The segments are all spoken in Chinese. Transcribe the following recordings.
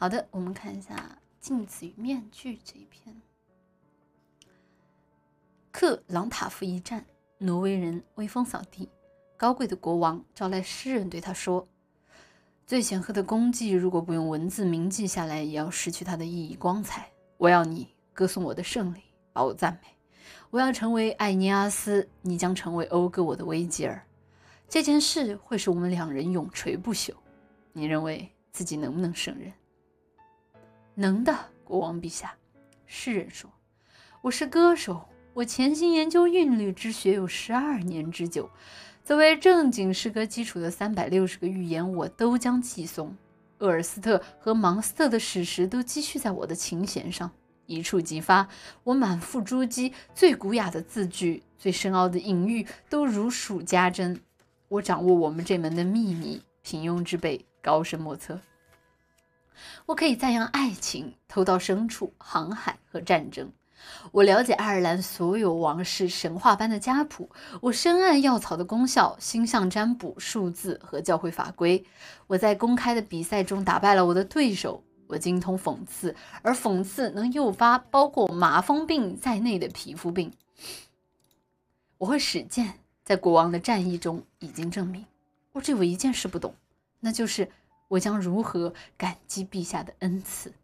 好的，我们看一下《镜子与面具》这一篇。克朗塔夫一战，挪威人威风扫地，高贵的国王招来诗人对他说：“最显赫的功绩，如果不用文字铭记下来，也要失去它的意义光彩。我要你歌颂我的胜利，把我赞美。我要成为艾尼阿斯，你将成为讴歌我的维吉尔。这件事会使我们两人永垂不朽。你认为自己能不能胜任？”“能的，国王陛下。”诗人说：“我是歌手。”我潜心研究韵律之学有十二年之久，作为正经诗歌基础的三百六十个寓言，我都将寄送。厄尔斯特和芒斯特的史实都积蓄在我的琴弦上，一触即发。我满腹珠玑，最古雅的字句，最深奥的隐喻，都如数家珍。我掌握我们这门的秘密，平庸之辈高深莫测。我可以赞扬爱情、偷盗牲畜、航海和战争。我了解爱尔兰所有王室神话般的家谱，我深谙药草的功效、星象占卜、数字和教会法规。我在公开的比赛中打败了我的对手。我精通讽刺，而讽刺能诱发包括麻风病在内的皮肤病。我会使剑，在国王的战役中已经证明。我只有一件事不懂，那就是我将如何感激陛下的恩赐。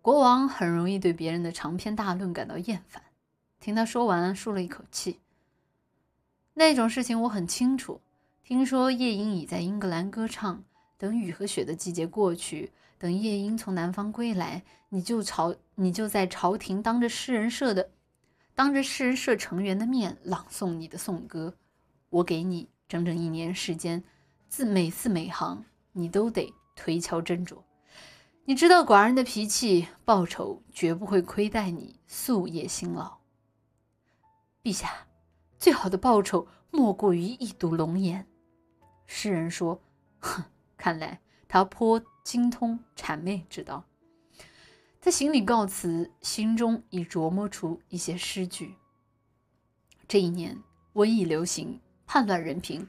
国王很容易对别人的长篇大论感到厌烦。听他说完，舒了一口气。那种事情我很清楚。听说夜莺已在英格兰歌唱。等雨和雪的季节过去，等夜莺从南方归来，你就朝你就在朝廷当着诗人社的，当着诗人社成员的面朗诵你的颂歌。我给你整整一年时间，字每字每行，你都得推敲斟酌。你知道寡人的脾气，报酬绝不会亏待你夙夜辛劳。陛下，最好的报酬莫过于一睹龙颜。诗人说：“哼，看来他颇精通谄媚之道。”他行礼告辞，心中已琢磨出一些诗句。这一年瘟疫流行，叛乱人平，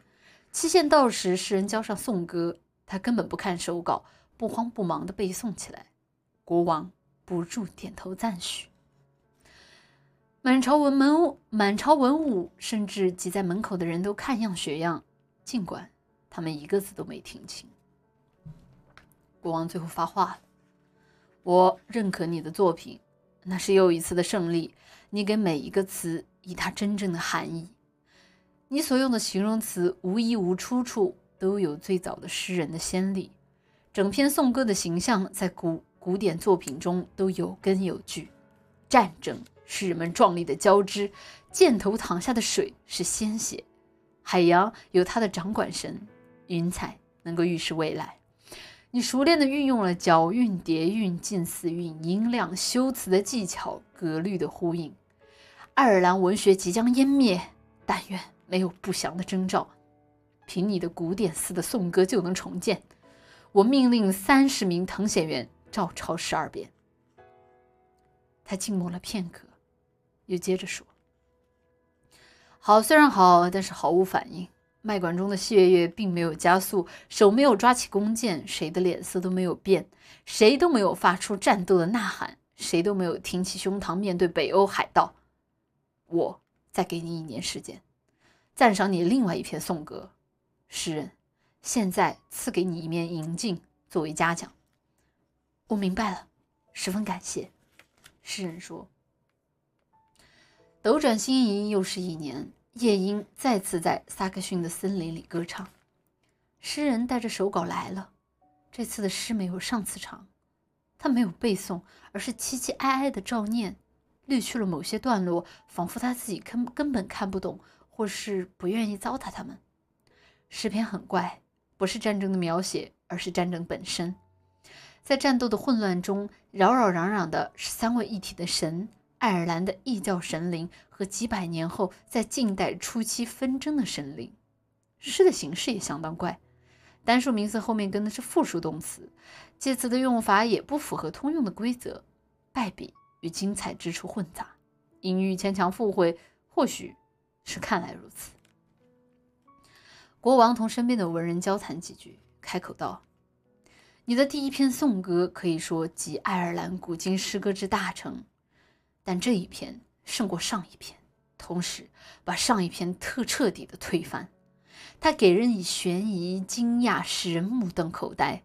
期限到时，诗人交上颂歌，他根本不看手稿。不慌不忙地背诵起来，国王不住点头赞许。满朝文门满朝文武，甚至挤在门口的人都看样学样，尽管他们一个字都没听清。国王最后发话了：“我认可你的作品，那是又一次的胜利。你给每一个词以它真正的含义。你所用的形容词无一无出处，都有最早的诗人的先例。”整篇颂歌的形象在古古典作品中都有根有据。战争是人们壮丽的交织，箭头淌下的水是鲜血，海洋有它的掌管神，云彩能够预示未来。你熟练地运用了角韵、叠韵、近似韵、音量、修辞的技巧、格律的呼应。爱尔兰文学即将湮灭，但愿没有不祥的征兆。凭你的古典似的颂歌就能重建。我命令三十名誊写员照抄十二遍。他静默了片刻，又接着说：“好，虽然好，但是毫无反应。麦管中的血液并没有加速，手没有抓起弓箭，谁的脸色都没有变，谁都没有发出战斗的呐喊，谁都没有挺起胸膛面对北欧海盗。我再给你一年时间，赞赏你另外一篇颂歌，诗人。”现在赐给你一面银镜作为嘉奖。我明白了，十分感谢。诗人说：“斗转星移，又是一年。夜莺再次在萨克逊的森林里歌唱。诗人带着手稿来了。这次的诗没有上次长，他没有背诵，而是凄凄哀哀的照念，略去了某些段落，仿佛他自己根根本看不懂，或是不愿意糟蹋他们。诗篇很怪。”不是战争的描写，而是战争本身。在战斗的混乱中，扰扰攘攘的是三位一体的神：爱尔兰的异教神灵和几百年后在近代初期纷争的神灵。诗的形式也相当怪，单数名词后面跟的是复数动词，介词的用法也不符合通用的规则，败笔与精彩之处混杂，隐喻牵强附会，或许是看来如此。国王同身边的文人交谈几句，开口道：“你的第一篇颂歌可以说集爱尔兰古今诗歌之大成，但这一篇胜过上一篇，同时把上一篇特彻底的推翻。它给人以悬疑、惊讶，使人目瞪口呆。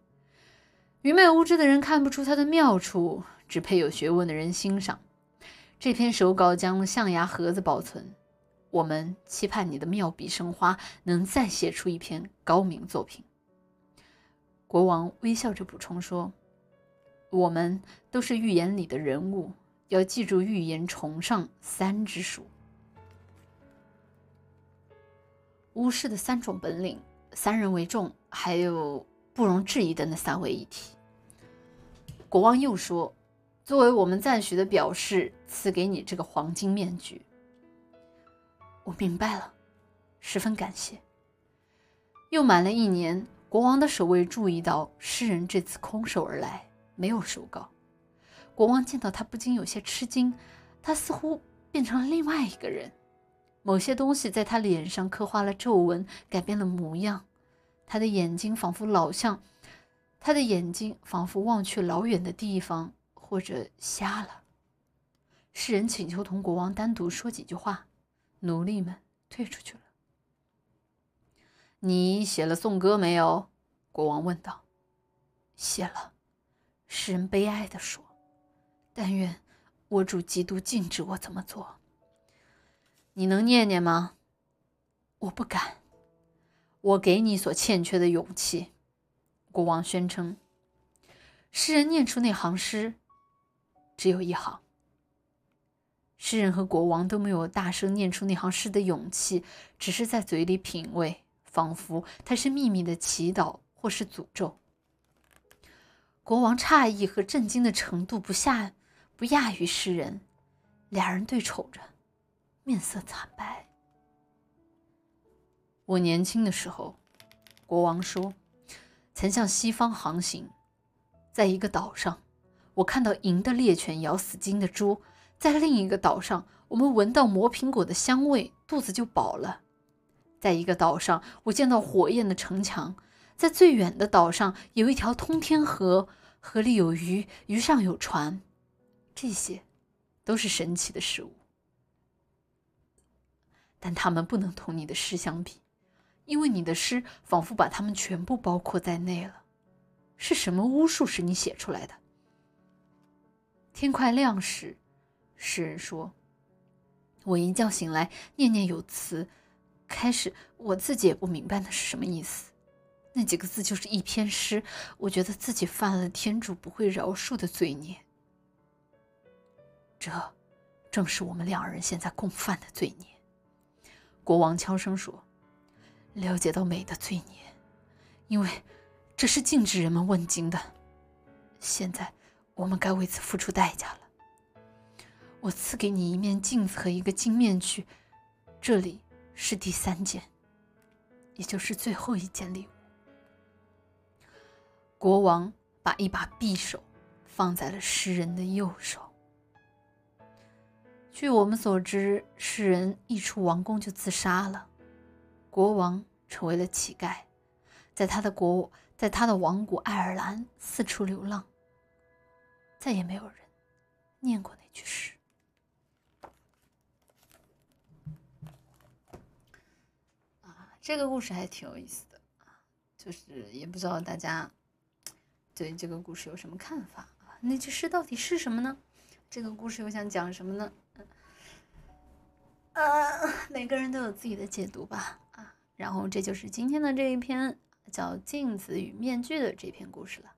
愚昧无知的人看不出它的妙处，只配有学问的人欣赏。这篇手稿将象牙盒子保存。我们期盼你的妙笔生花，能再写出一篇高明作品。国王微笑着补充说：“我们都是寓言里的人物，要记住寓言崇尚三之术。”巫师的三种本领，三人为重，还有不容置疑的那三位一体。国王又说：“作为我们赞许的表示，赐给你这个黄金面具。”我明白了，十分感谢。又满了一年，国王的守卫注意到诗人这次空手而来，没有手稿。国王见到他，不禁有些吃惊，他似乎变成了另外一个人。某些东西在他脸上刻画了皱纹，改变了模样。他的眼睛仿佛老像，他的眼睛仿佛望去老远的地方，或者瞎了。诗人请求同国王单独说几句话，奴隶们退出去了。你写了颂歌没有？国王问道。写了，诗人悲哀地说。但愿我主基督禁止我这么做。你能念念吗？我不敢。我给你所欠缺的勇气。国王宣称。诗人念出那行诗，只有一行。诗人和国王都没有大声念出那行诗的勇气，只是在嘴里品味，仿佛它是秘密的祈祷或是诅咒。国王诧异和震惊的程度不下不亚于诗人，俩人对瞅着。面色惨白。我年轻的时候，国王说，曾向西方航行，在一个岛上，我看到银的猎犬咬死金的猪；在另一个岛上，我们闻到磨苹果的香味，肚子就饱了；在一个岛上，我见到火焰的城墙；在最远的岛上，有一条通天河，河里有鱼，鱼上有船。这些，都是神奇的事物。但他们不能同你的诗相比，因为你的诗仿佛把他们全部包括在内了。是什么巫术使你写出来的？天快亮时，诗人说：“我一觉醒来，念念有词。开始我自己也不明白那是什么意思。那几个字就是一篇诗。我觉得自己犯了天主不会饶恕的罪孽。这，正是我们两人现在共犯的罪孽。”国王悄声说：“了解到美的罪孽，因为这是禁止人们问津的。现在我们该为此付出代价了。我赐给你一面镜子和一个金面具，这里是第三件，也就是最后一件礼物。”国王把一把匕首放在了诗人的右手。据我们所知，诗人一出王宫就自杀了，国王成为了乞丐，在他的国，在他的王国爱尔兰四处流浪。再也没有人念过那句诗。啊，这个故事还挺有意思的啊，就是也不知道大家对这个故事有什么看法啊？那句诗到底是什么呢？这个故事又想讲什么呢？呃，每个人都有自己的解读吧，啊，然后这就是今天的这一篇叫《镜子与面具》的这篇故事了。